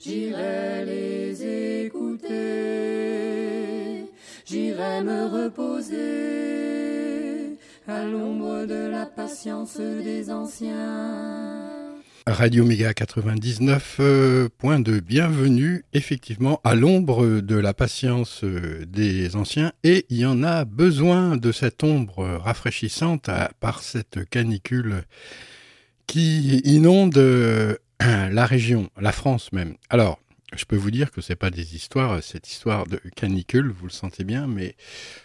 J'irai les écouter, j'irai me reposer à l'ombre de la patience des anciens. Radio Méga 99, euh, point de bienvenue, effectivement, à l'ombre de la patience euh, des anciens, et il y en a besoin de cette ombre rafraîchissante par cette canicule qui inonde euh, la région, la France même. Alors, je peux vous dire que c'est pas des histoires, cette histoire de canicule, vous le sentez bien, mais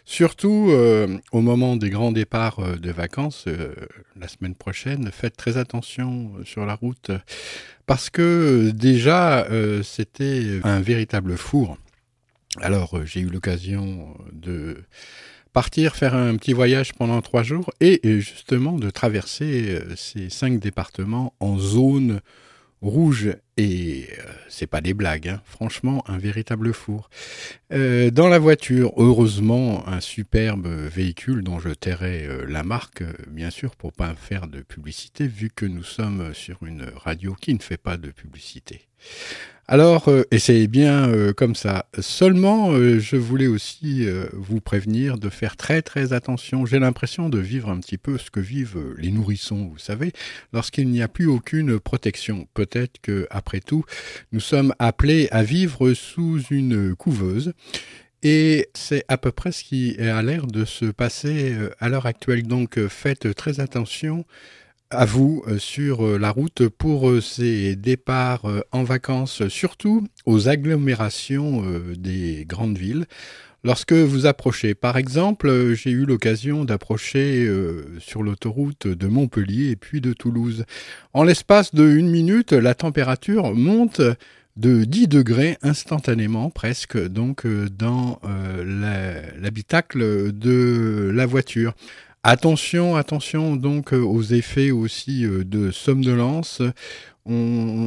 surtout euh, au moment des grands départs euh, de vacances, la semaine prochaine, faites très attention sur la route, parce que déjà c'était un véritable four. Alors j'ai eu l'occasion de partir faire un petit voyage pendant trois jours et justement de traverser euh, ces cinq départements en zone rouge et euh, c'est pas des blagues, hein. franchement un véritable four. Euh, dans la voiture, heureusement un superbe véhicule dont je tairai la marque, bien sûr pour pas faire de publicité vu que nous sommes sur une radio qui ne fait pas de publicité. Alors, euh, et c'est bien euh, comme ça. Seulement, euh, je voulais aussi euh, vous prévenir de faire très très attention. J'ai l'impression de vivre un petit peu ce que vivent les nourrissons, vous savez, lorsqu'il n'y a plus aucune protection. Peut-être que, après tout, nous sommes appelés à vivre sous une couveuse. Et c'est à peu près ce qui a l'air de se passer à l'heure actuelle. Donc faites très attention à vous euh, sur euh, la route pour euh, ces départs en vacances, surtout aux agglomérations des grandes villes. Lorsque vous approchez, par exemple, j'ai eu l'occasion d'approcher sur l'autoroute de Montpellier et puis de Toulouse. En l'espace de une minute, la température monte de 10 degrés instantanément presque donc dans l'habitacle de la voiture. Attention, attention donc euh, aux effets aussi euh, de somnolence. On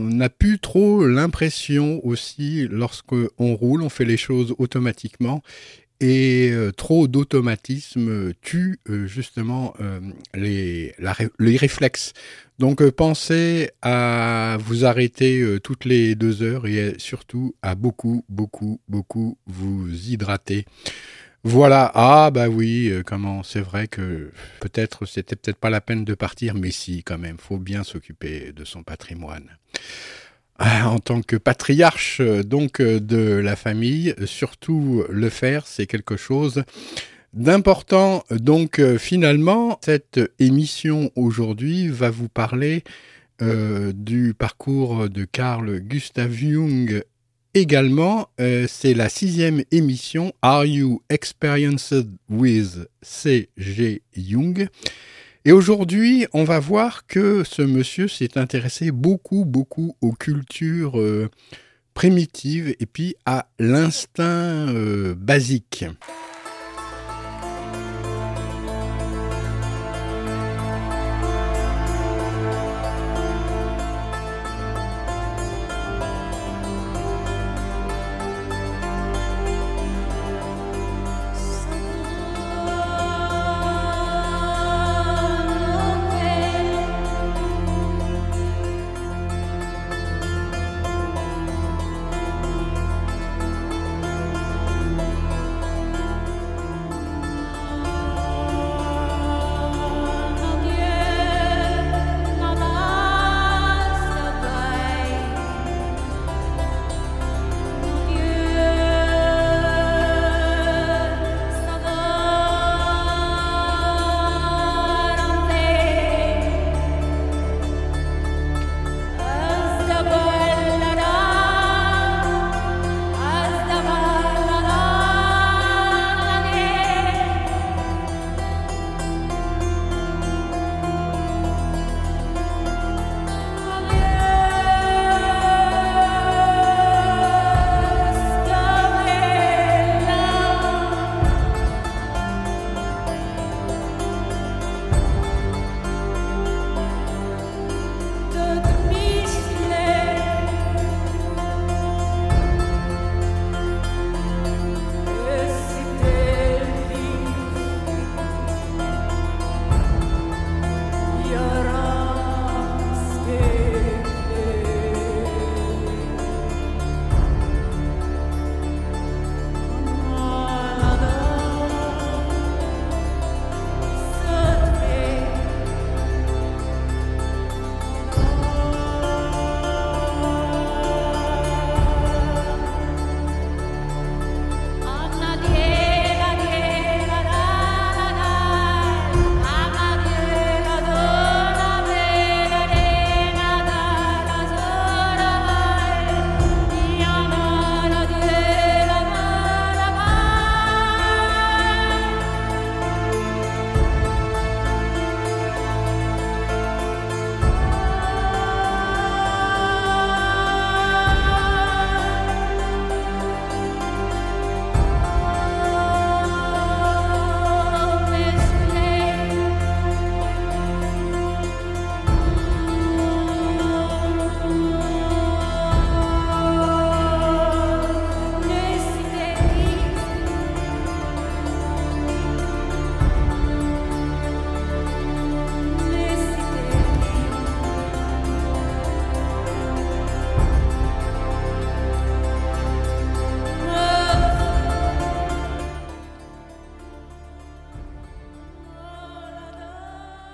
n'a plus trop l'impression aussi lorsque on roule, on fait les choses automatiquement et euh, trop d'automatisme tue justement les, les réflexes. Donc pensez à vous arrêter toutes les deux heures et surtout à beaucoup, beaucoup, beaucoup vous hydrater. Voilà, ah bah oui, euh, comment c'est vrai que peut-être c'était peut-être pas la peine de partir, mais si quand même, faut bien s'occuper de son patrimoine. Ah, En tant que patriarche euh, donc euh, de la famille, surtout le faire, c'est quelque chose d'important. Donc finalement, cette émission aujourd'hui va vous parler du parcours de Carl Gustav Jung également. Euh, c'est la sixième émission Are You Experienced with C.G. Jung? Et aujourd'hui, on va voir que ce monsieur s'est intéressé beaucoup, beaucoup aux cultures euh, primitives et puis à l'instinct euh, basique.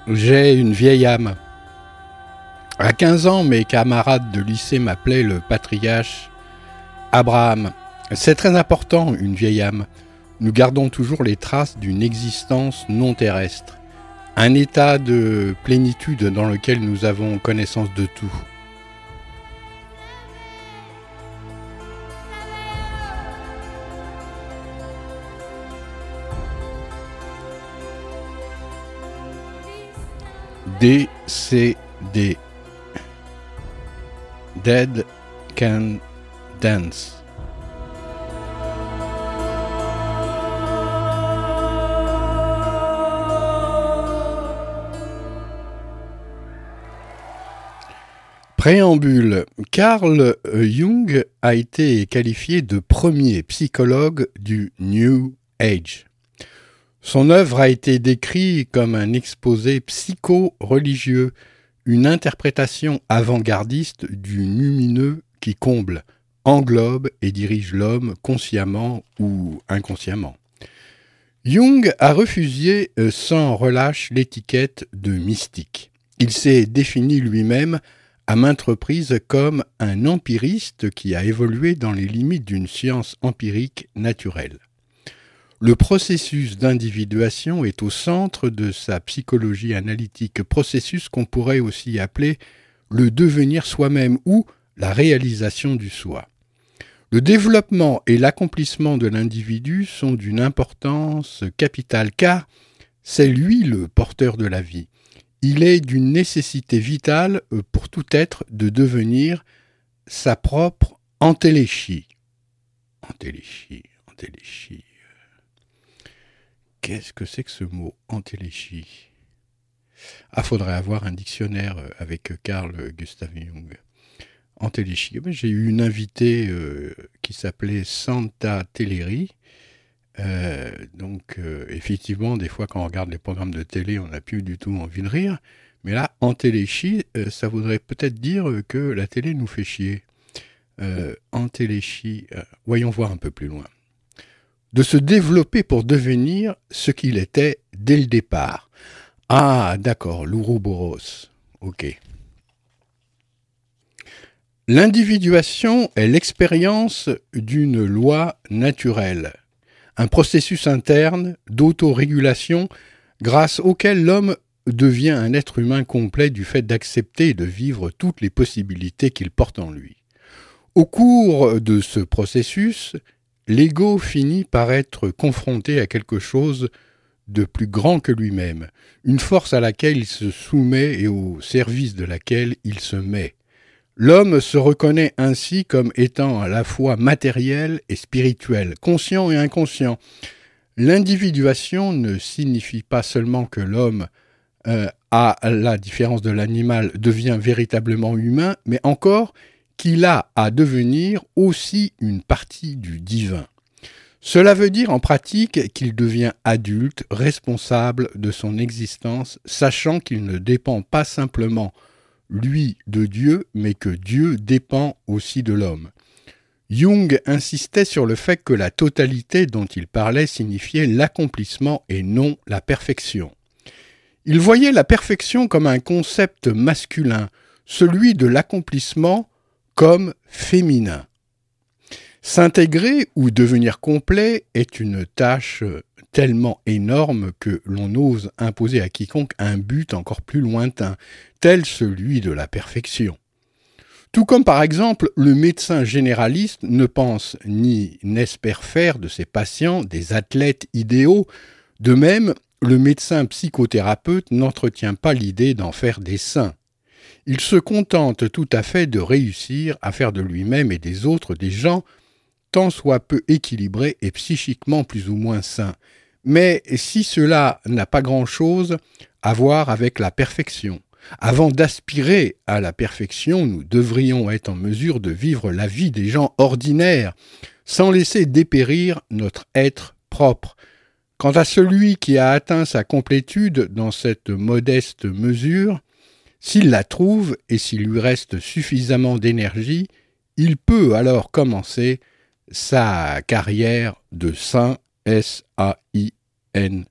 J'ai une vieille âme. À 15 ans, mes camarades de lycée m'appelaient le patriarche Abraham. C'est très important, une vieille âme. Nous gardons toujours les traces d'une existence non terrestre, un état de plénitude dans lequel nous avons connaissance de tout. D. Dead Can Dance. Préambule. Carl Jung a été qualifié de premier psychologue du New Age. Son œuvre a été décrite comme un exposé psycho-religieux une interprétation avant-gardiste du lumineux qui comble, englobe et dirige l'homme consciemment ou inconsciemment. Jung a refusé euh, sans relâche l'étiquette de mystique. Il s'est défini lui-même à maintes reprises comme un empiriste qui a évolué dans les limites d'une science empirique naturelle. Le processus d'individuation est au centre de sa psychologie analytique, processus qu'on pourrait aussi appeler le devenir soi-même ou la réalisation du soi. Le développement et l'accomplissement de l'individu sont d'une importance capitale car c'est lui le porteur de la vie. Il est d'une nécessité vitale pour tout être de devenir sa propre antéléchie. Antéléchie, antéléchie. Qu'est-ce que c'est que ce mot antéléchie Ah, faudrait avoir un dictionnaire euh, avec Carl Gustav Jung. Antéléchie. J'ai eu une invitée euh, qui s'appelait Santa Teleri. Euh, donc, effectivement, des fois, quand on regarde les programmes de télé, on n'a plus du tout envie de rire. Mais là, antéléchie, ça voudrait peut-être dire que la télé nous fait chier. antéléchie, voyons voir un peu plus loin de se développer pour devenir ce qu'il était dès le départ. Ah, d'accord, l'Ouroboros. Ok. L'individuation est l'expérience d'une loi naturelle, un processus interne d'autorégulation grâce auquel l'homme devient un être humain complet du fait d'accepter et de vivre toutes les possibilités qu'il porte en lui. Au cours de ce processus, l'ego finit par être confronté à quelque chose de plus grand que lui-même, une force à laquelle il se soumet et au service de laquelle il se met. L'homme se reconnaît ainsi comme étant à la fois matériel et spirituel, conscient et inconscient. L'individuation ne signifie pas seulement que l'homme, euh, à la différence de l'animal, devient véritablement humain, mais encore qu'il a à devenir aussi une partie du divin. Cela veut dire en pratique qu'il devient adulte, responsable de son existence, sachant qu'il ne dépend pas simplement, lui, de Dieu, mais que Dieu dépend aussi de l'homme. Jung insistait sur le fait que la totalité dont il parlait signifiait l'accomplissement et non la perfection. Il voyait la perfection comme un concept masculin, celui de l'accomplissement comme féminin. S'intégrer ou devenir complet est une tâche tellement énorme que l'on ose imposer à quiconque un but encore plus lointain, tel celui de la perfection. Tout comme par exemple le médecin généraliste ne pense ni n'espère faire de ses patients des athlètes idéaux, de même le médecin psychothérapeute n'entretient pas l'idée d'en faire des saints. Il se contente tout à fait de réussir à faire de lui-même et des autres des gens tant soit peu équilibrés et psychiquement plus ou moins sains. Mais si cela n'a pas grand-chose à voir avec la perfection, avant d'aspirer à la perfection, nous devrions être en mesure de vivre la vie des gens ordinaires, sans laisser dépérir notre être propre. Quant à celui qui a atteint sa complétude dans cette modeste mesure, s'il la trouve et s'il lui reste suffisamment d'énergie, il peut alors commencer sa carrière de saint S-A-I-N-T.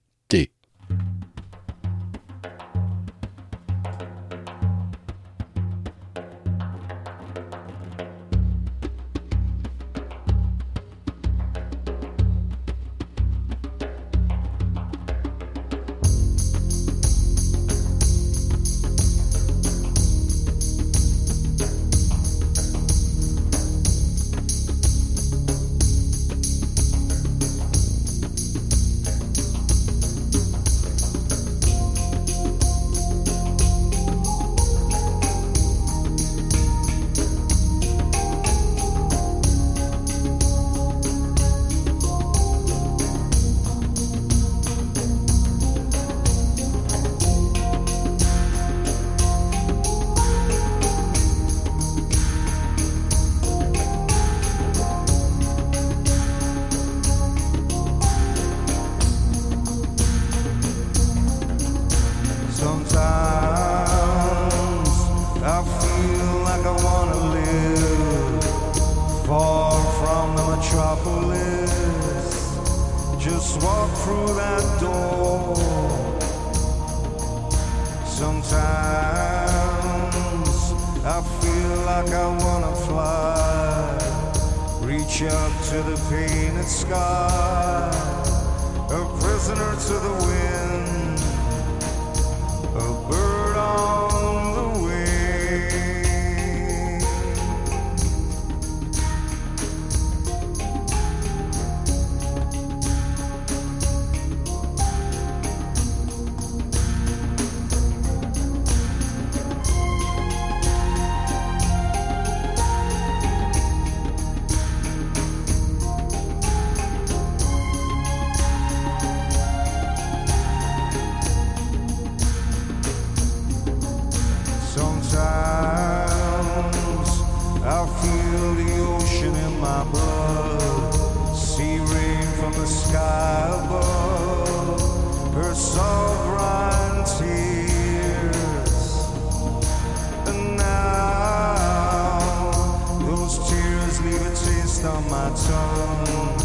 Tongue.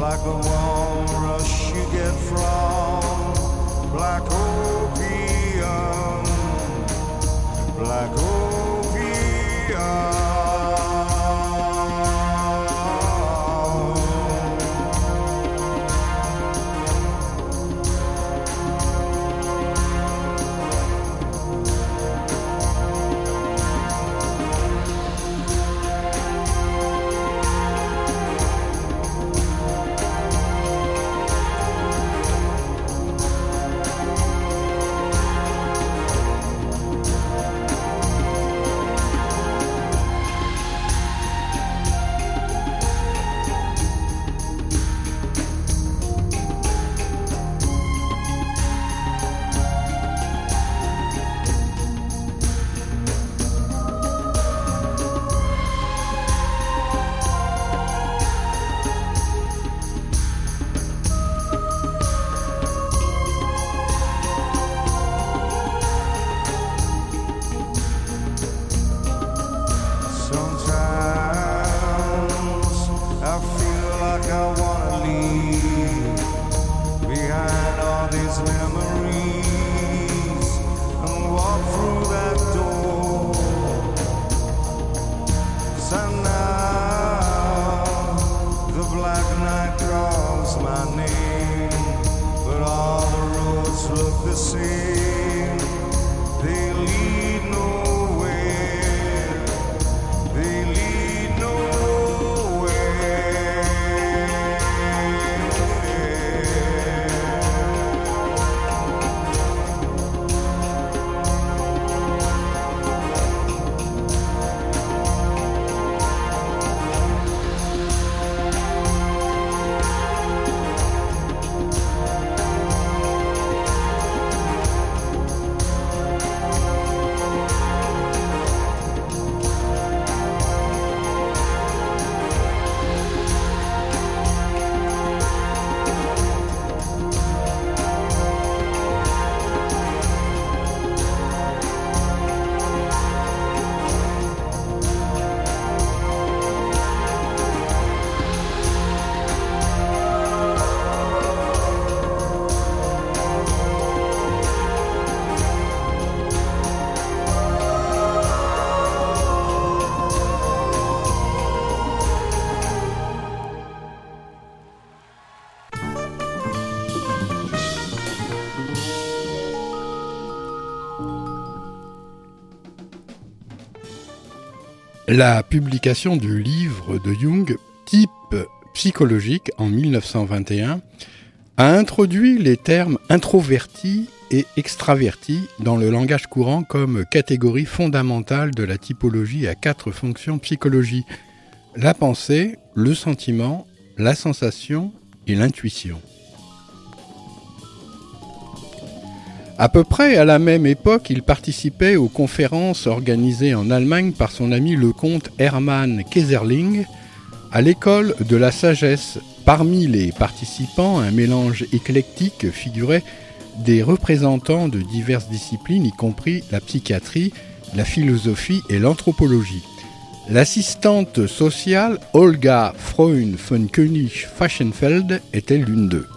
Like the rush you get from black opium black opium. La publication du livre de Jung, Type psychologique, en 1921, a introduit les termes introverti et extraverti dans le langage courant comme catégorie fondamentale de la typologie à quatre fonctions psychologie la pensée, le sentiment, la sensation et l'intuition. À peu près à la même époque, il participait aux conférences organisées en Allemagne par son ami le comte Hermann Kaiserling à l'école de la sagesse. Parmi les participants, un mélange éclectique figurait des représentants de diverses disciplines, y compris la psychiatrie, la philosophie et l'anthropologie. L'assistante sociale Olga Freund von König-Faschenfeld était l'une d'eux.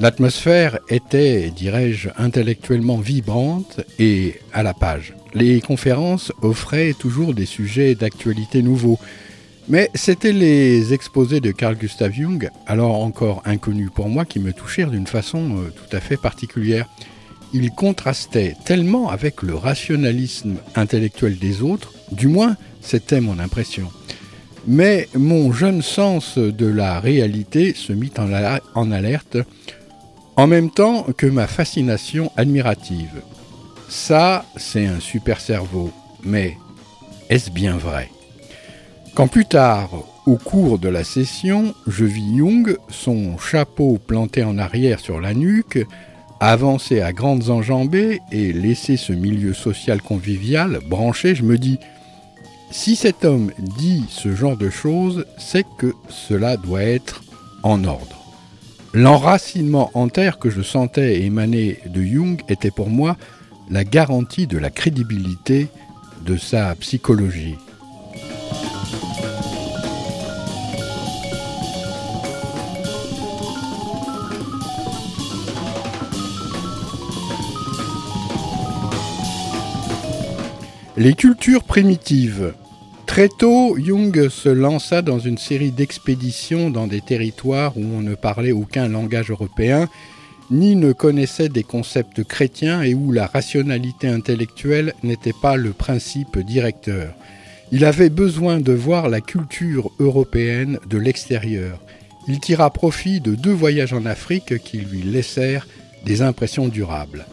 L'atmosphère était, dirais-je, intellectuellement vibrante et à la page. Les conférences offraient toujours des sujets d'actualité nouveaux, mais c'était les exposés de Carl Gustav Jung, alors encore inconnus pour moi, qui me touchèrent d'une façon euh, tout à fait particulière. Ils contrastaient tellement avec le rationalisme intellectuel des autres, du moins c'était mon impression. Mais mon jeune sens de la réalité se mit en, alerte en même temps que ma fascination admirative. Ça, c'est un super cerveau, mais est-ce bien vrai? Quand plus tard, au cours de la session, je vis Jung, son chapeau planté en arrière sur la nuque, avancer à grandes enjambées et laisser ce milieu social convivial branché, je me dis, si cet homme dit ce genre de choses, c'est que cela doit être en ordre. L'enracinement en terre que je sentais émaner de Jung était pour moi la garantie de la crédibilité de sa psychologie. Les cultures primitives Très tôt, Jung se lança dans une série d'expéditions dans des territoires où on ne parlait aucun langage européen, ni ne connaissait des concepts chrétiens et où la rationalité intellectuelle n'était pas le principe directeur. Il avait besoin de voir la culture européenne de l'extérieur. Il tira profit de deux voyages en Afrique qui lui laissèrent des impressions durables.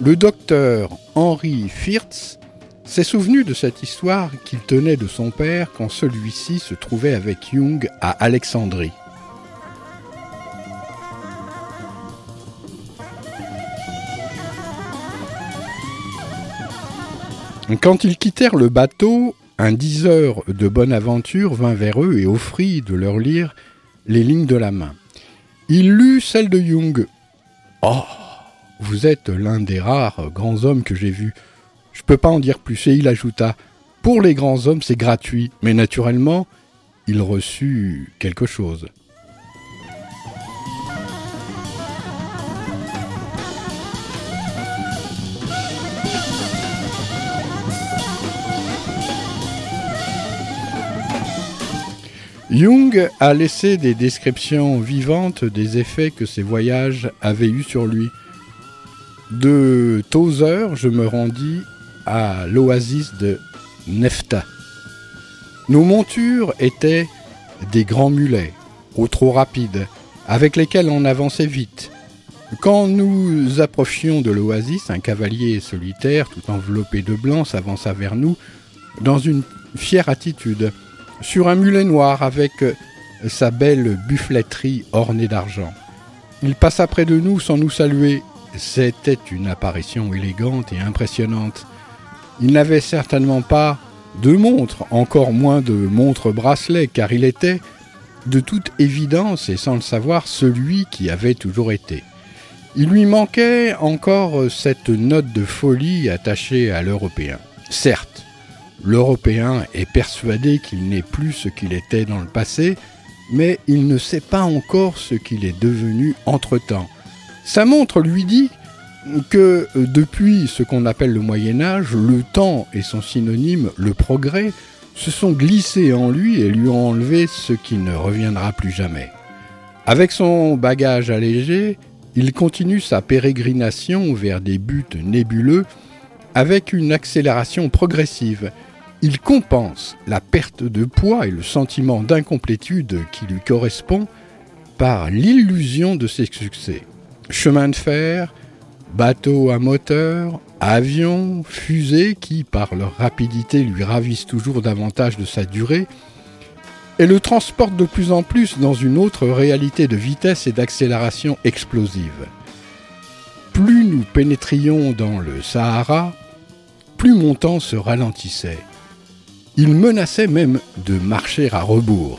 Le docteur Henri Firtz s'est souvenu de cette histoire qu'il tenait de son père quand celui-ci se trouvait avec Jung à Alexandrie. Quand ils quittèrent le bateau, un diseur de bonne aventure vint vers eux et offrit de leur lire les lignes de la main. Il lut celle de Jung. Oh, vous êtes l'un des rares grands hommes que j'ai vus. Je peux pas en dire plus. Et il ajouta Pour les grands hommes, c'est gratuit, mais naturellement, il reçut quelque chose. Jung a laissé des descriptions vivantes des effets que ses voyages avaient eus sur lui. De Tozer, je me rendis à l'oasis de Nefta. Nos montures étaient des grands mulets, au trop rapides, avec lesquels on avançait vite. Quand nous approchions de l'oasis, un cavalier solitaire, tout enveloppé de blanc, s'avança vers nous dans une fière attitude, sur un mulet noir avec sa belle buffletterie ornée d'argent. Il passa près de nous sans nous saluer. C'était une apparition élégante et impressionnante. Il n'avait certainement pas de montre, encore moins de montre bracelet, car il était, de toute évidence et sans le savoir, celui qui avait toujours été. Il lui manquait encore cette note de folie attachée à l'Européen. Certes, l'Européen est persuadé qu'il n'est plus ce qu'il était dans le passé, mais il ne sait pas encore ce qu'il est devenu entre-temps. Sa montre lui dit que euh, depuis ce qu'on appelle le Moyen Âge, le temps et son synonyme, le progrès, se sont glissés en lui et lui ont enlevé ce qui ne reviendra plus jamais. Avec son bagage allégé, il continue sa pérégrination vers des buts nébuleux avec une accélération progressive. Il compense la perte de poids et le sentiment d'incomplétude qui lui correspond par l'illusion de ses succès. Chemin de fer, Bateaux à moteur, avions, fusées qui, par leur rapidité, lui ravissent toujours davantage de sa durée, et le transportent de plus en plus dans une autre réalité de vitesse et d'accélération explosive. Plus nous pénétrions dans le Sahara, plus mon temps se ralentissait. Il menaçait même de marcher à rebours.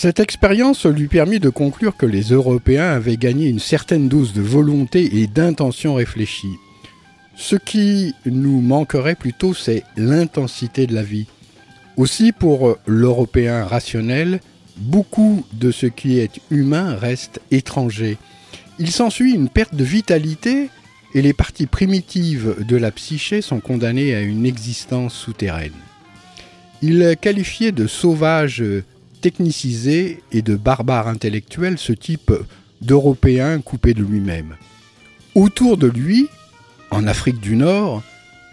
Cette expérience lui permit de conclure que les Européens avaient gagné une certaine dose de volonté et d'intention réfléchie. Ce qui nous manquerait plutôt, c'est l'intensité de la vie. Aussi, pour l'Européen rationnel, beaucoup de ce qui est humain reste étranger. Il s'ensuit une perte de vitalité et les parties primitives de la psyché sont condamnées à une existence souterraine. Il qualifiait de sauvage technicisé et de barbare intellectuel ce type d'Européen coupé de lui-même. Autour de lui, en Afrique du Nord,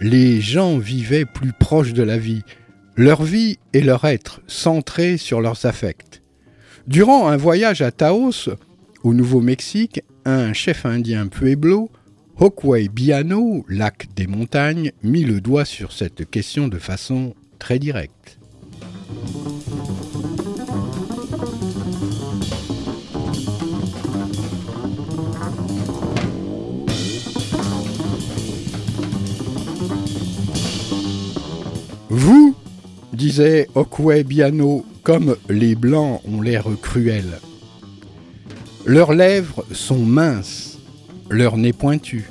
les gens vivaient plus proches de la vie, leur vie et leur être centrés sur leurs affects. Durant un voyage à Taos, au Nouveau-Mexique, un chef indien pueblo, Hockway Biano, lac des montagnes, mit le doigt sur cette question de façon très directe. Vous, disait Okwe Biano, comme les Blancs ont l'air cruels. Leurs lèvres sont minces, leur nez pointu,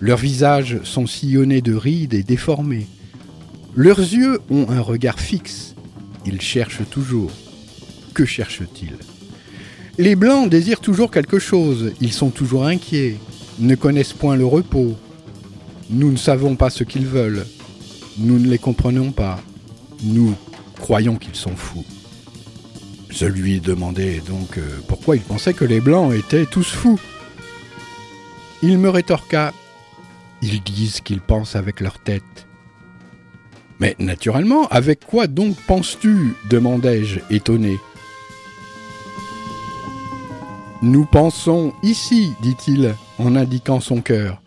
leurs visages sont sillonnés de rides et déformés. Leurs yeux ont un regard fixe, ils cherchent toujours. Que cherchent-ils? Les Blancs désirent toujours quelque chose, ils sont toujours inquiets, ne connaissent point le repos. Nous ne savons pas ce qu'ils veulent, nous ne les comprenons pas. Nous croyons qu'ils sont fous. Je lui demandais donc euh, pourquoi il pensait que les Blancs étaient tous fous. Il me rétorqua Ils disent qu'ils pensent avec leur tête. Mais naturellement, avec quoi donc penses-tu? demandai-je, étonné. Nous pensons ici, dit-il, en indiquant son cœur.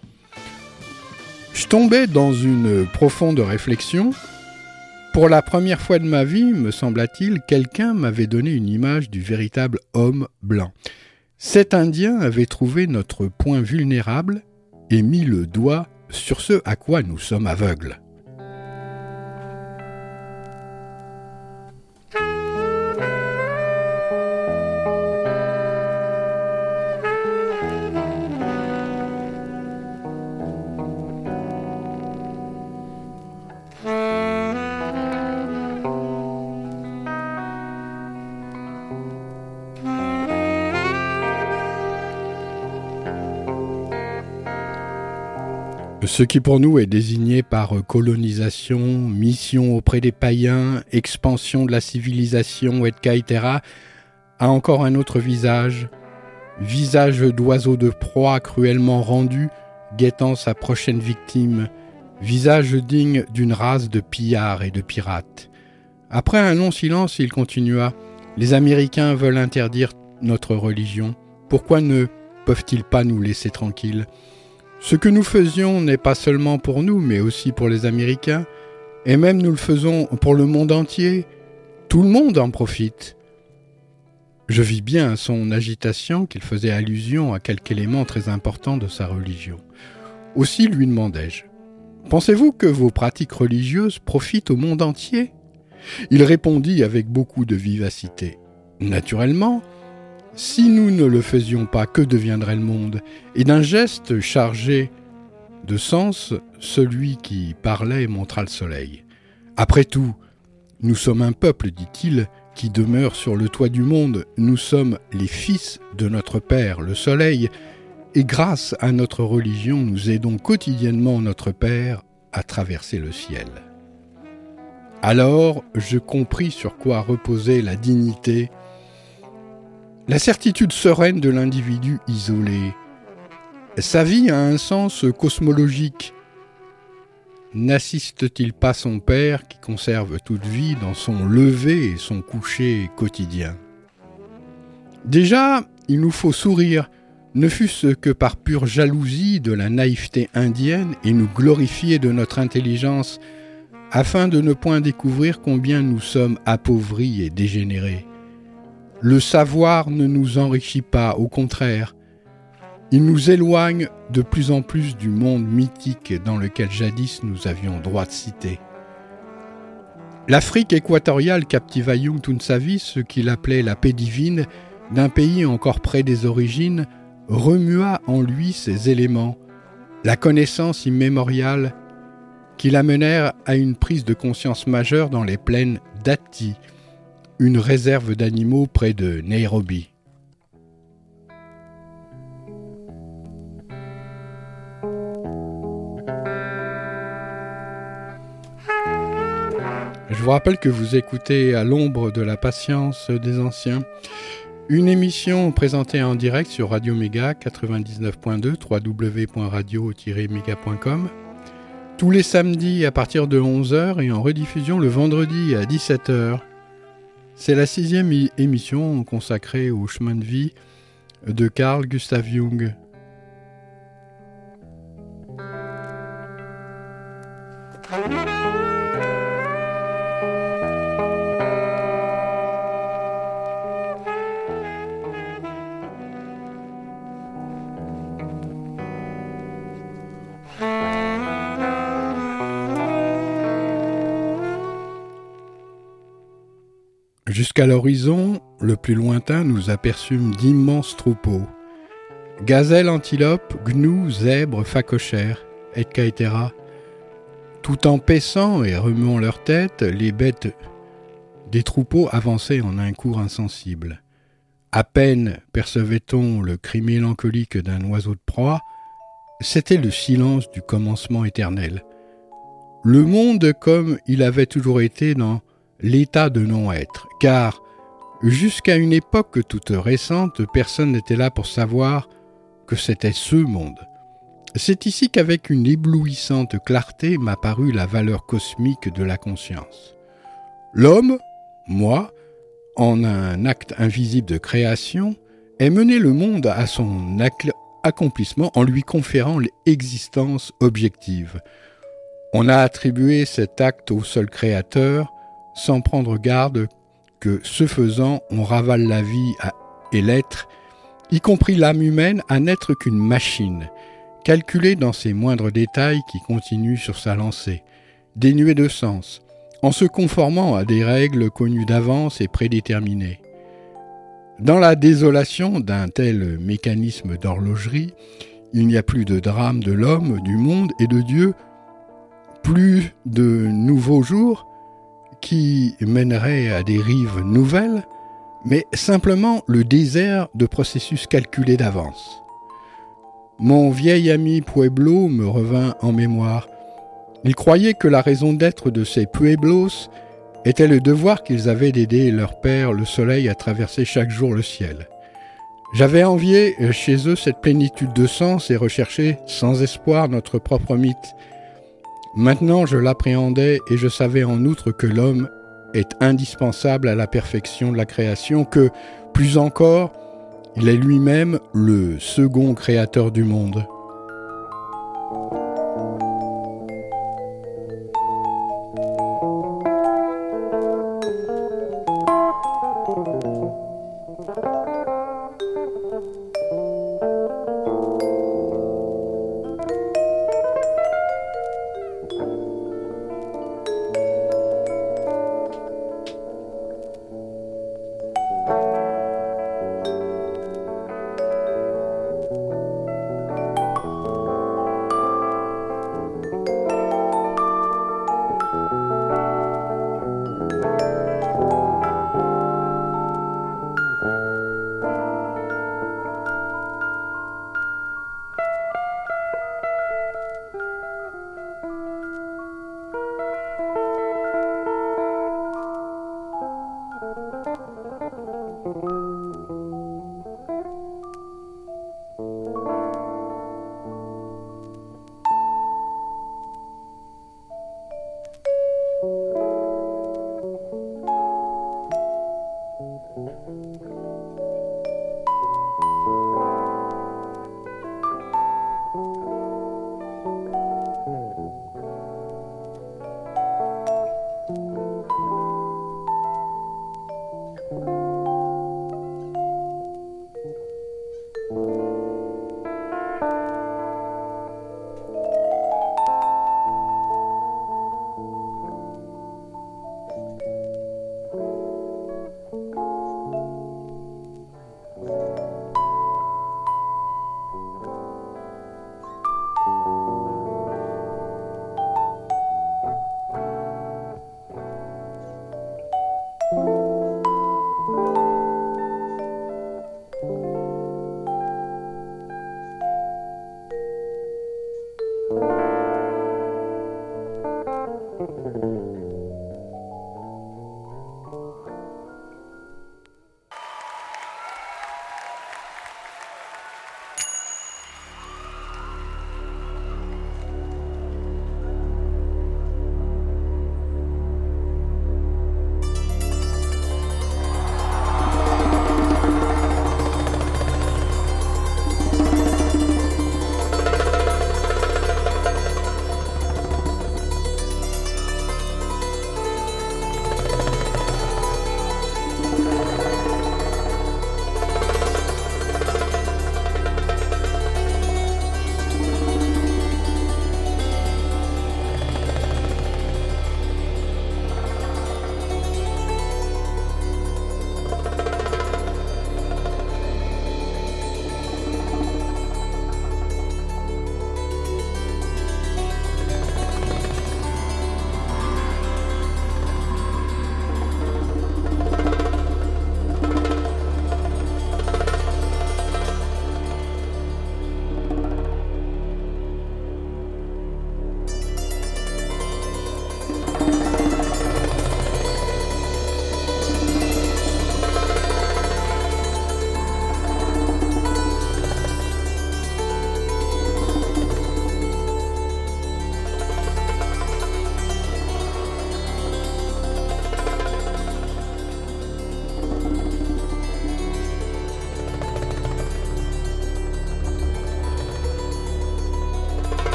Je tombais dans une profonde réflexion. Pour la première fois de ma vie, me sembla-t-il, quelqu'un m'avait donné une image du véritable homme blanc. Cet Indien avait trouvé notre point vulnérable et mis le doigt sur ce à quoi nous sommes aveugles. Ce qui pour nous est désigné par colonisation, mission auprès des païens, expansion de la civilisation, etc., a encore un autre visage, visage d'oiseau de proie cruellement rendu, guettant sa prochaine victime, visage digne d'une race de pillards et de pirates. Après un long silence, il continua Les Américains veulent interdire notre religion. Pourquoi ne peuvent-ils pas nous laisser tranquilles? Ce que nous faisions n'est pas seulement pour nous, mais aussi pour les Américains, et même nous le faisons pour le monde entier. Tout le monde en profite. Je vis bien son agitation qu'il faisait allusion à quelque élément très important de sa religion. Aussi lui demandai-je Pensez-vous que vos pratiques religieuses profitent au monde entier? Il répondit avec beaucoup de vivacité Naturellement, si nous ne le faisions pas, que deviendrait le monde? Et d'un geste chargé de sens, celui qui parlait montra le soleil. Après tout, nous sommes un peuple, dit-il, qui demeure sur le toit du monde. Nous sommes les fils de notre Père, le Soleil, et grâce à notre religion, nous aidons quotidiennement notre Père à traverser le ciel. Alors je compris sur quoi reposait la dignité la certitude sereine de l'individu isolé. Sa vie a un sens cosmologique. N'assiste-t-il pas son Père qui conserve toute vie dans son lever et son coucher quotidien? Déjà, il nous faut sourire, ne fût-ce que par pure jalousie de la naïveté indienne et nous glorifier de notre intelligence afin de ne point découvrir combien nous sommes appauvris et dégénérés. Le savoir ne nous enrichit pas, au contraire. Il nous éloigne de plus en plus du monde mythique dans lequel jadis nous avions droit de citer. L'Afrique équatoriale captiva Jung toute sa vie, ce qu'il appelait la paix divine, d'un pays encore près des origines, remua en lui ces éléments, la connaissance immémoriale, qui l'amenèrent à une prise de conscience majeure dans les plaines d'Ati, une réserve d'animaux près de Nairobi. Je vous rappelle que vous écoutez à l'ombre de la patience des anciens. Une émission présentée en direct sur Radio Méga 99.2 www.radio-méga.com tous les samedis à partir de 11h et en rediffusion le vendredi à 17h. C'est la sixième émission consacrée au chemin de vie de Carl Gustav Jung. Jusqu'à l'horizon, le plus lointain, nous aperçûmes d'immenses troupeaux. Gazelles, antilopes, gnous, zèbres, phacochères, etc. Tout en paissant et remuant leurs têtes, les bêtes des troupeaux avançaient en un cours insensible. À peine percevait-on le cri mélancolique d'un oiseau de proie, c'était le silence du commencement éternel. Le monde comme il avait toujours été dans l'état de non-être, car jusqu'à une époque toute récente, personne n'était là pour savoir que c'était ce monde. C'est ici qu'avec une éblouissante clarté m'apparut la valeur cosmique de la conscience. L'homme, moi, en un acte invisible de création, est mené le monde à son accomplissement en lui conférant l'existence objective. On a attribué cet acte au seul créateur, sans prendre garde que, ce faisant, on ravale la vie et l'être, y compris l'âme humaine, à n'être qu'une machine, calculée dans ses moindres détails qui continue sur sa lancée, dénuée de sens, en se conformant à des règles connues d'avance et prédéterminées. Dans la désolation d'un tel mécanisme d'horlogerie, il n'y a plus de drame de l'homme, du monde et de Dieu, plus de nouveaux jours, qui mènerait à des rives nouvelles, mais simplement le désert de processus calculés d'avance. Mon vieil ami Pueblo me revint en mémoire. Il croyait que la raison d'être de ces Pueblos était le devoir qu'ils avaient d'aider leur père, le soleil, à traverser chaque jour le ciel. J'avais envié chez eux cette plénitude de sens et recherché sans espoir notre propre mythe, Maintenant je l'appréhendais et je savais en outre que l'homme est indispensable à la perfection de la création, que, plus encore, il est lui-même le second créateur du monde.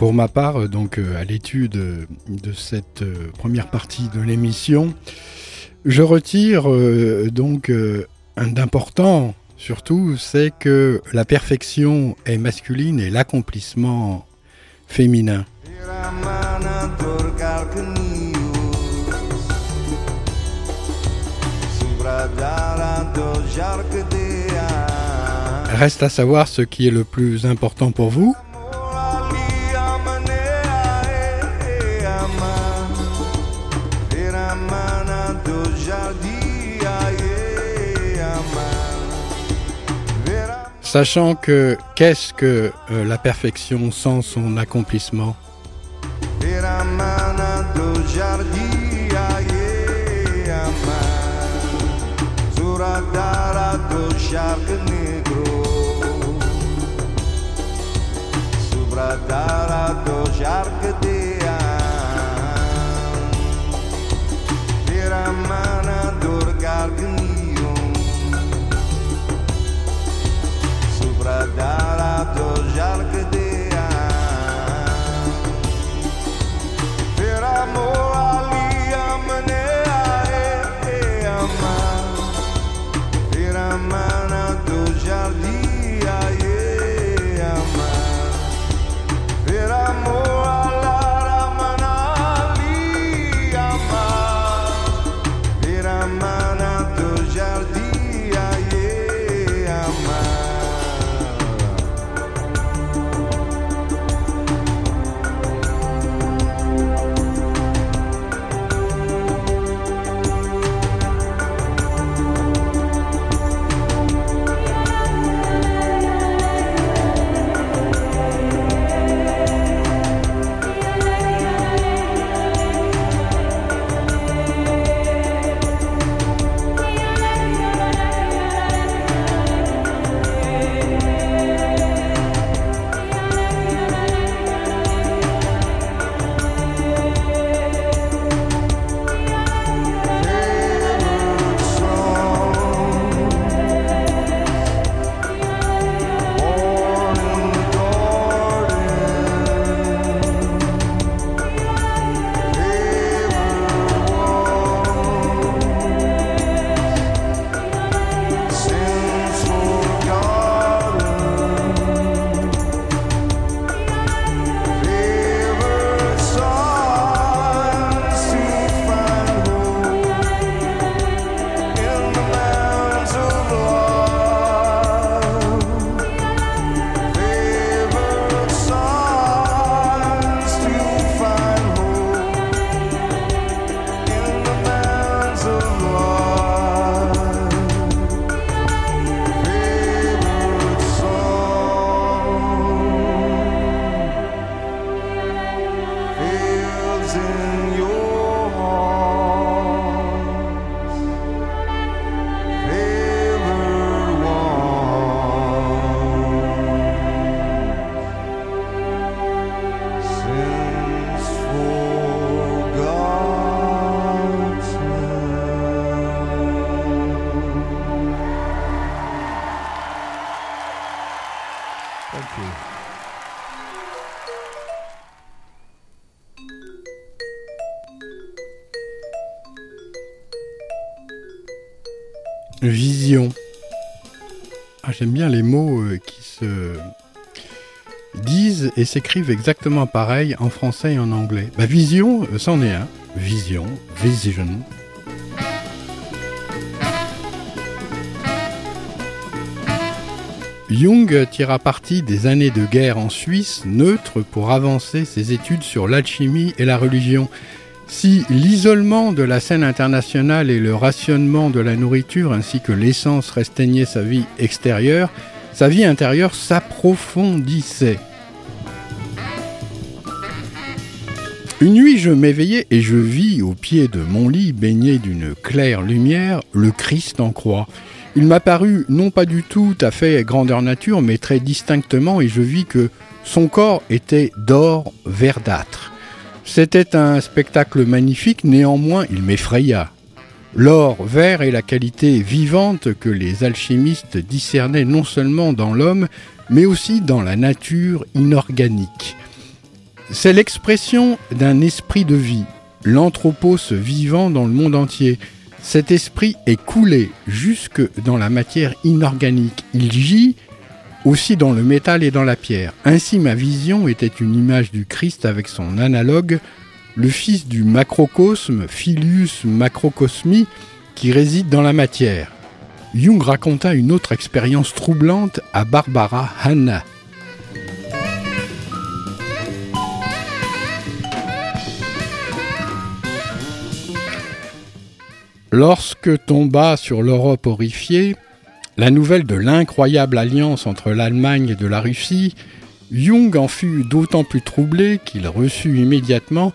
Pour ma part, donc à l'étude de cette première partie de l'émission, je retire euh, donc euh, d'important surtout, c'est que la perfection est masculine et l'accomplissement féminin. Reste à savoir ce qui est le plus important pour vous. Sachant que qu'est-ce que euh, la perfection sans son accomplissement? padala to żal J'aime bien les mots euh, qui se disent et s'écrivent exactement pareil en français et en anglais. Bah, vision, euh, c'en est un. Vision, vision. Jung tira parti des années de guerre en Suisse, neutre pour avancer ses études sur l'alchimie et la religion. Si l'isolement de la scène internationale et le rationnement de la nourriture ainsi que l'essence restreignaient sa vie extérieure, sa vie intérieure s'approfondissait. Une nuit, je m'éveillai et je vis au pied de mon lit, baigné d'une claire lumière, le Christ en croix. Il m'apparut non pas du tout à fait grandeur nature, mais très distinctement, et je vis que son corps était d'or verdâtre. C'était un spectacle magnifique, néanmoins il m'effraya. L'or vert est la qualité vivante que les alchimistes discernaient non seulement dans l'homme, mais aussi dans la nature inorganique. C'est l'expression d'un esprit de vie, l'anthropos vivant dans le monde entier. Cet esprit est coulé jusque dans la matière inorganique. Il gît aussi dans le métal et dans la pierre. Ainsi ma vision était une image du Christ avec son analogue, le fils du macrocosme, Filius macrocosmi, qui réside dans la matière. Jung raconta une autre expérience troublante à Barbara Hanna. Lorsque tomba sur l'Europe horrifiée la nouvelle de l'incroyable alliance entre l'Allemagne et de la Russie, Jung en fut d'autant plus troublé qu'il reçut immédiatement,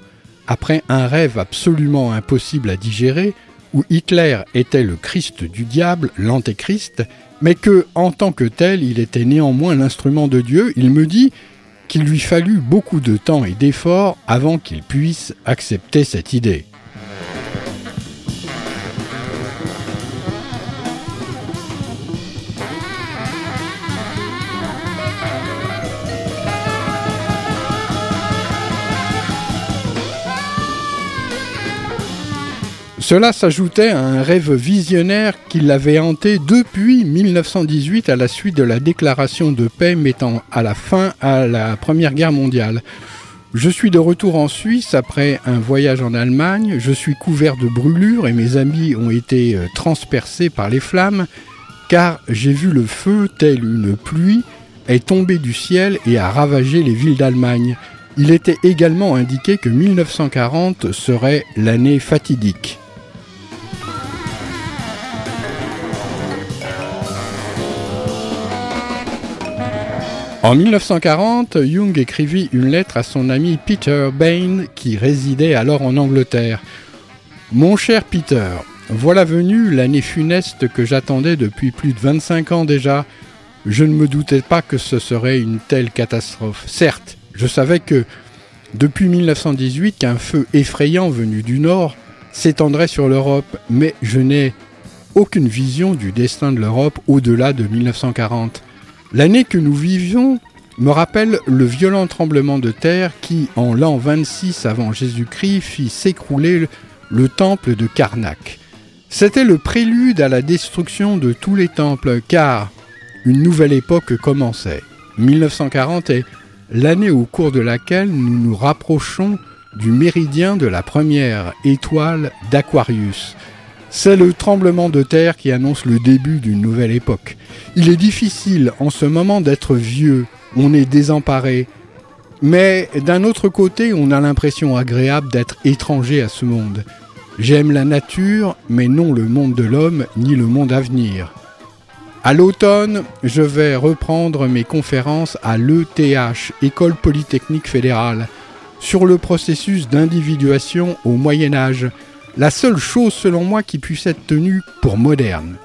après un rêve absolument impossible à digérer, où Hitler était le Christ du diable, l'antéchrist, mais que, en tant que tel, il était néanmoins l'instrument de Dieu, il me dit qu'il lui fallut beaucoup de temps et d'efforts avant qu'il puisse accepter cette idée. Cela s'ajoutait à un rêve visionnaire qui l'avait hanté depuis 1918 à la suite de la déclaration de paix mettant à la fin à la Première Guerre mondiale. Je suis de retour en Suisse après un voyage en Allemagne, je suis couvert de brûlures et mes amis ont été euh, transpercés par les flammes car j'ai vu le feu tel une pluie est tombé du ciel et a ravagé les villes d'Allemagne. Il était également indiqué que 1940 serait l'année fatidique. En 1940, Jung écrivit une lettre à son ami Peter Bain qui résidait alors en Angleterre. Mon cher Peter, voilà venue l'année funeste que j'attendais depuis plus de 25 ans déjà. Je ne me doutais pas que ce serait une telle catastrophe. Certes, je savais que depuis 1918 qu'un feu effrayant venu du nord s'étendrait sur l'Europe, mais je n'ai aucune vision du destin de l'Europe au-delà de 1940. L'année que nous vivions me rappelle le violent tremblement de terre qui, en l'an 26 avant Jésus-Christ, fit s'écrouler le, le temple de Karnak. C'était le prélude à la destruction de tous les temples, car une nouvelle époque commençait. 1940 est l'année au cours de laquelle nous nous rapprochons du méridien de la première étoile d'Aquarius. C'est le tremblement de terre qui annonce le début d'une nouvelle époque. Il est difficile en ce moment d'être vieux, on est désemparé, mais d'un autre côté, on a l'impression agréable d'être étranger à ce monde. J'aime la nature, mais non le monde de l'homme, ni le monde à venir. À l'automne, je vais reprendre mes conférences à l'ETH, École Polytechnique Fédérale, sur le processus d'individuation au Moyen Âge, la seule chose selon moi qui puisse être tenue pour moderne.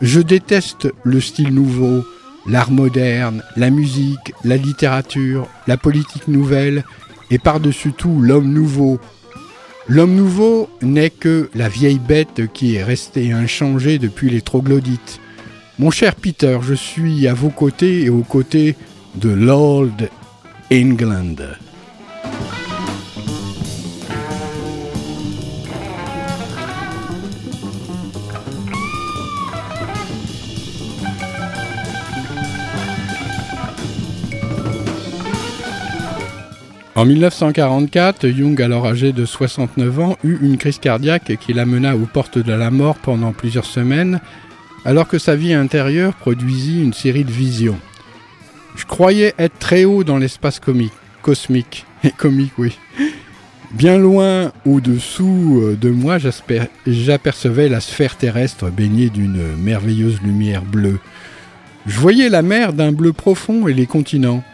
Je déteste le style nouveau, l'art moderne, la musique, la littérature, la politique nouvelle, et par-dessus tout l'homme nouveau. L'homme nouveau n'est que la vieille bête qui est restée inchangée depuis les troglodytes. Mon cher Peter, je suis à vos côtés et aux côtés de Lord England. En 1944, Jung, alors âgé de 69 ans, eut une crise cardiaque qui l'amena aux portes de la mort pendant plusieurs semaines, alors que sa vie intérieure produisit une série de visions. Je croyais être très haut dans l'espace comique, cosmique, et comique, oui. Bien loin au-dessous de moi, j'apercevais la sphère terrestre baignée d'une merveilleuse lumière bleue. Je voyais la mer d'un bleu profond et les continents.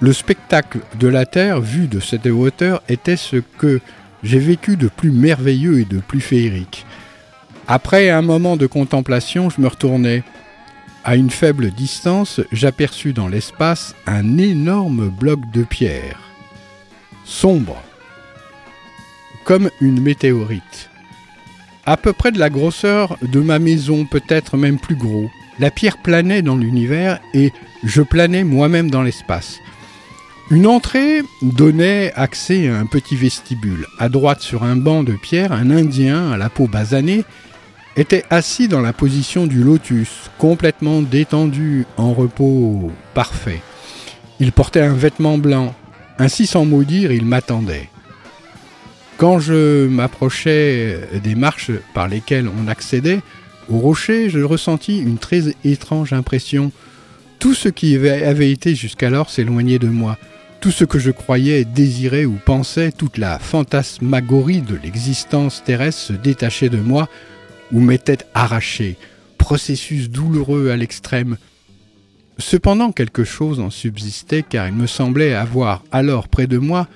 Le spectacle de la Terre vu de cette hauteur était ce que j'ai vécu de plus merveilleux et de plus féerique. Après un moment de contemplation, je me retournai. À une faible distance, j'aperçus dans l'espace un énorme bloc de pierre, sombre, comme une météorite. À peu près de la grosseur de ma maison, peut-être même plus gros. La pierre planait dans l'univers et je planais moi-même dans l'espace. Une entrée donnait accès à un petit vestibule. À droite, sur un banc de pierre, un Indien à la peau basanée était assis dans la position du lotus, complètement détendu, en repos parfait. Il portait un vêtement blanc. Ainsi sans mot dire, il m'attendait. Quand je m'approchais des marches par lesquelles on accédait au rocher, je ressentis une très étrange impression. Tout ce qui avait été jusqu'alors s'éloignait de moi. Tout ce que je croyais, désirais ou pensais, toute la fantasmagorie de l'existence terrestre se détachait de moi ou m'était arrachée. Processus douloureux à l'extrême. Cependant quelque chose en subsistait car il me semblait avoir alors près de moi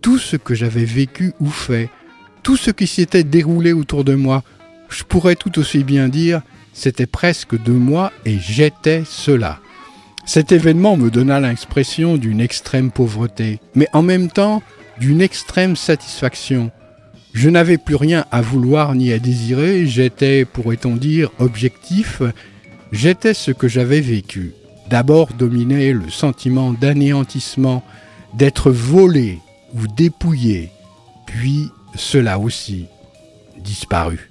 tout ce que j'avais vécu ou fait, tout ce qui s'était déroulé autour de moi. Je pourrais tout aussi bien dire c'était presque de moi et j'étais cela. Cet événement me donna l'expression d'une extrême pauvreté, mais en même temps d'une extrême satisfaction. Je n'avais plus rien à vouloir ni à désirer, j'étais, pourrait-on dire, objectif, j'étais ce que j'avais vécu. D'abord dominait le sentiment d'anéantissement, d'être volé ou dépouillé, puis cela aussi disparu.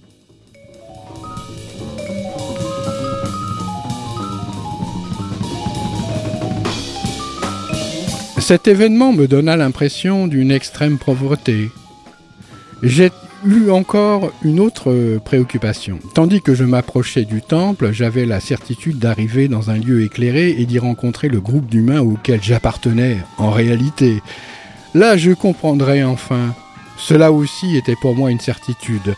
Cet événement me donna l'impression d'une extrême pauvreté. J'ai eu encore une autre préoccupation. Tandis que je m'approchais du temple, j'avais la certitude d'arriver dans un lieu éclairé et d'y rencontrer le groupe d'humains auquel j'appartenais en réalité. Là, je comprendrais enfin. Cela aussi était pour moi une certitude.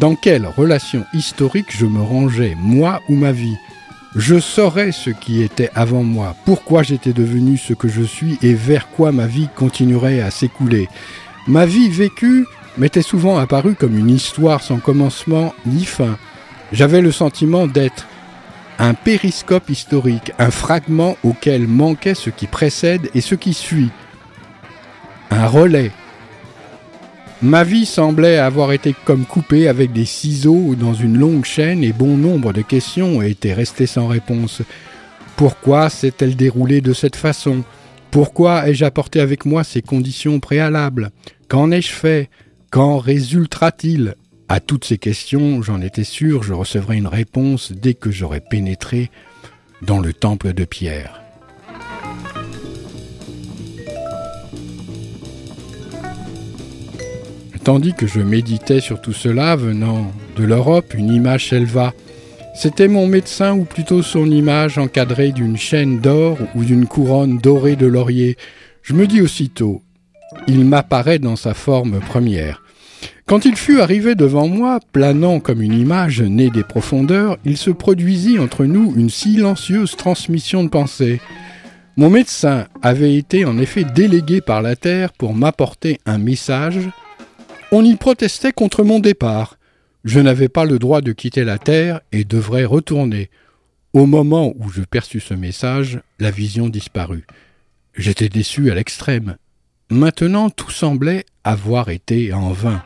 Dans quelle relation historique je me rangeais, moi ou ma vie? Je saurais ce qui était avant moi, pourquoi j'étais devenu ce que je suis et vers quoi ma vie continuerait à s'écouler. Ma vie vécue m'était souvent apparue comme une histoire sans commencement ni fin. J'avais le sentiment d'être un périscope historique, un fragment auquel manquait ce qui précède et ce qui suit. Un relais Ma vie semblait avoir été comme coupée avec des ciseaux dans une longue chaîne et bon nombre de questions étaient restées sans réponse. Pourquoi s'est-elle déroulée de cette façon? Pourquoi ai-je apporté avec moi ces conditions préalables? Qu'en ai-je fait? Qu'en résultera-t-il? À toutes ces questions, j'en étais sûr, je recevrais une réponse dès que j'aurais pénétré dans le temple de pierre. Tandis que je méditais sur tout cela venant de l'Europe, une image s'éleva. C'était mon médecin ou plutôt son image encadrée d'une chaîne d'or ou d'une couronne dorée de laurier. Je me dis aussitôt, il m'apparaît dans sa forme première. Quand il fut arrivé devant moi, planant comme une image née des profondeurs, il se produisit entre nous une silencieuse transmission de pensée. Mon médecin avait été en effet délégué par la Terre pour m'apporter un message on y protestait contre mon départ. Je n'avais pas le droit de quitter la Terre et devrais retourner. Au moment où je perçus ce message, la vision disparut. J'étais déçu à l'extrême. Maintenant tout semblait avoir été en vain.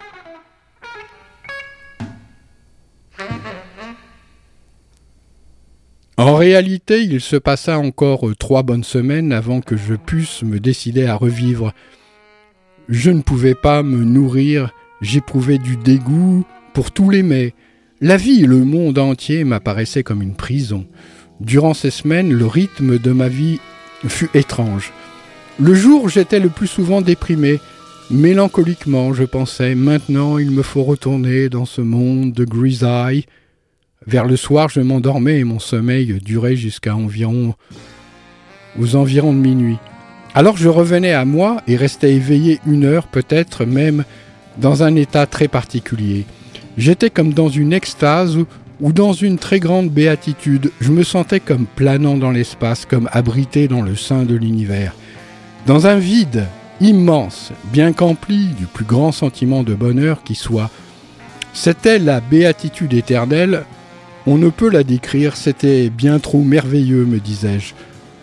En réalité, il se passa encore trois bonnes semaines avant que je pusse me décider à revivre. Je ne pouvais pas me nourrir, j'éprouvais du dégoût pour tous les mets. La vie le monde entier m'apparaissaient comme une prison. Durant ces semaines, le rythme de ma vie fut étrange. Le jour, j'étais le plus souvent déprimé. Mélancoliquement, je pensais, maintenant il me faut retourner dans ce monde de grisaille. Vers le soir, je m'endormais et mon sommeil durait jusqu'à environ aux environs de minuit. Alors je revenais à moi et restais éveillé une heure, peut-être même dans un état très particulier. J'étais comme dans une extase ou, dans une très grande béatitude. Je me sentais comme planant dans l'espace, comme abrité dans le sein de l'univers. Dans un vide immense, bien qu'empli du plus grand sentiment de bonheur qui soit. C'était la béatitude éternelle. On ne peut la décrire, c'était bien trop merveilleux, me disais-je.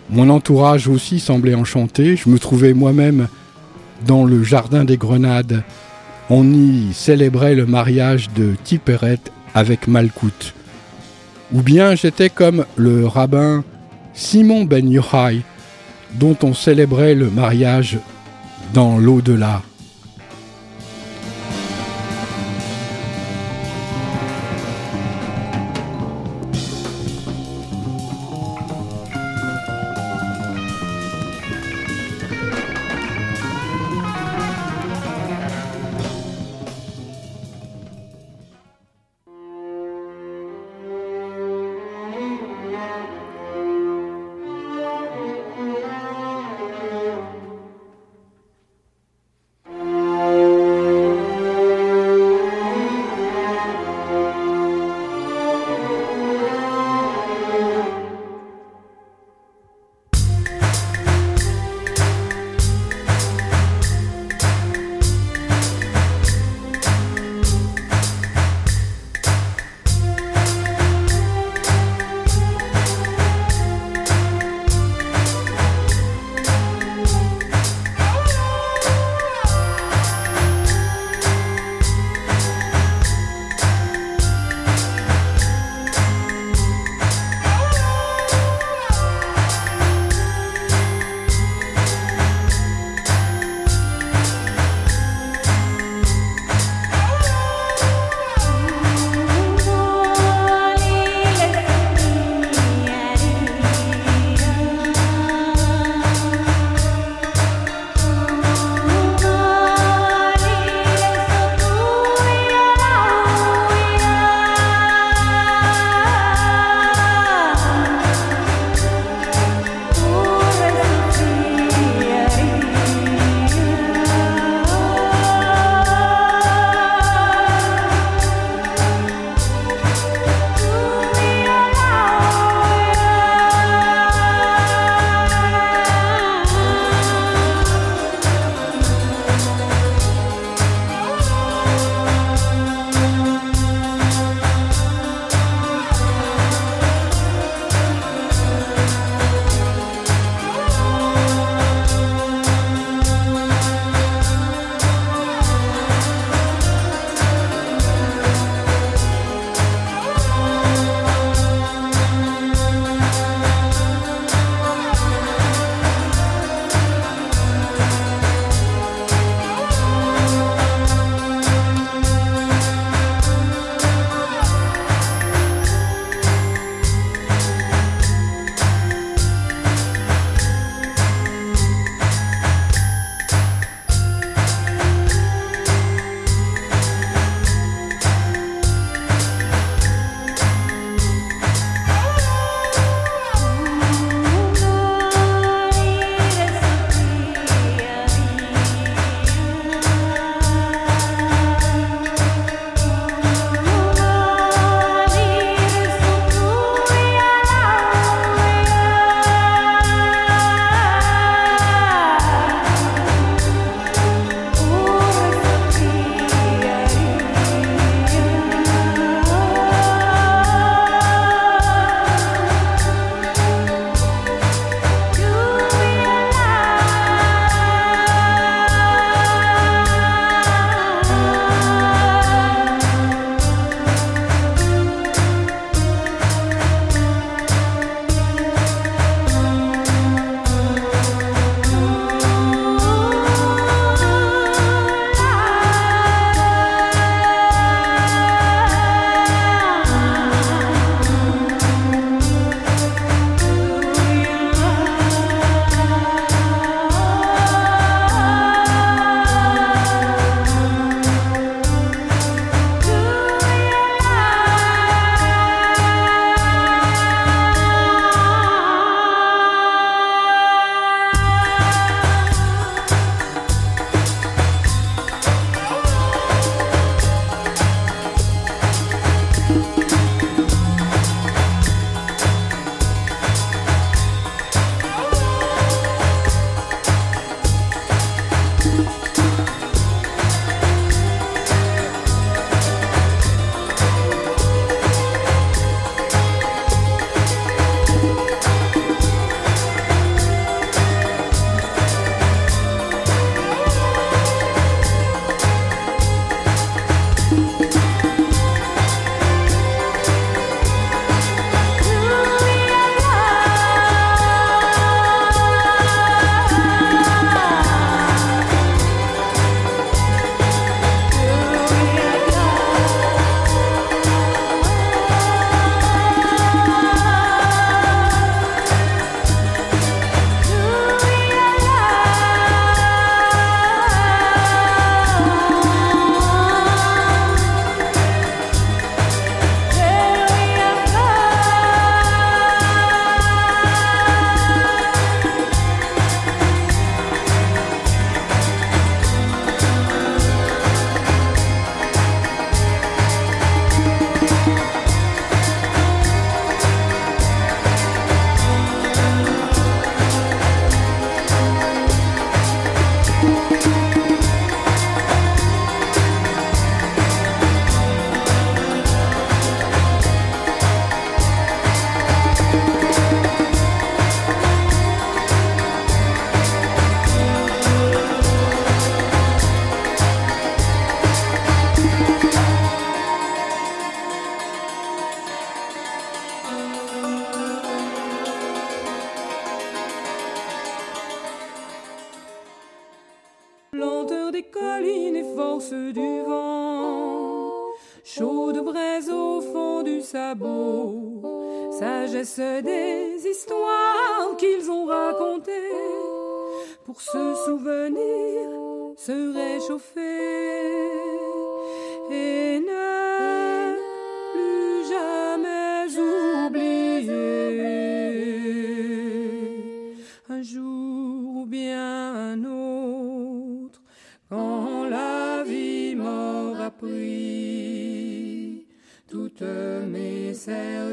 Mon entourage aussi semblait enchanté, je me trouvais moi-même dans le jardin des grenades. On y célébrait le mariage de Tiperet avec Malkout. Ou bien j'étais comme le rabbin Simon Ben Yochai, dont on célébrait le mariage dans l'au-delà.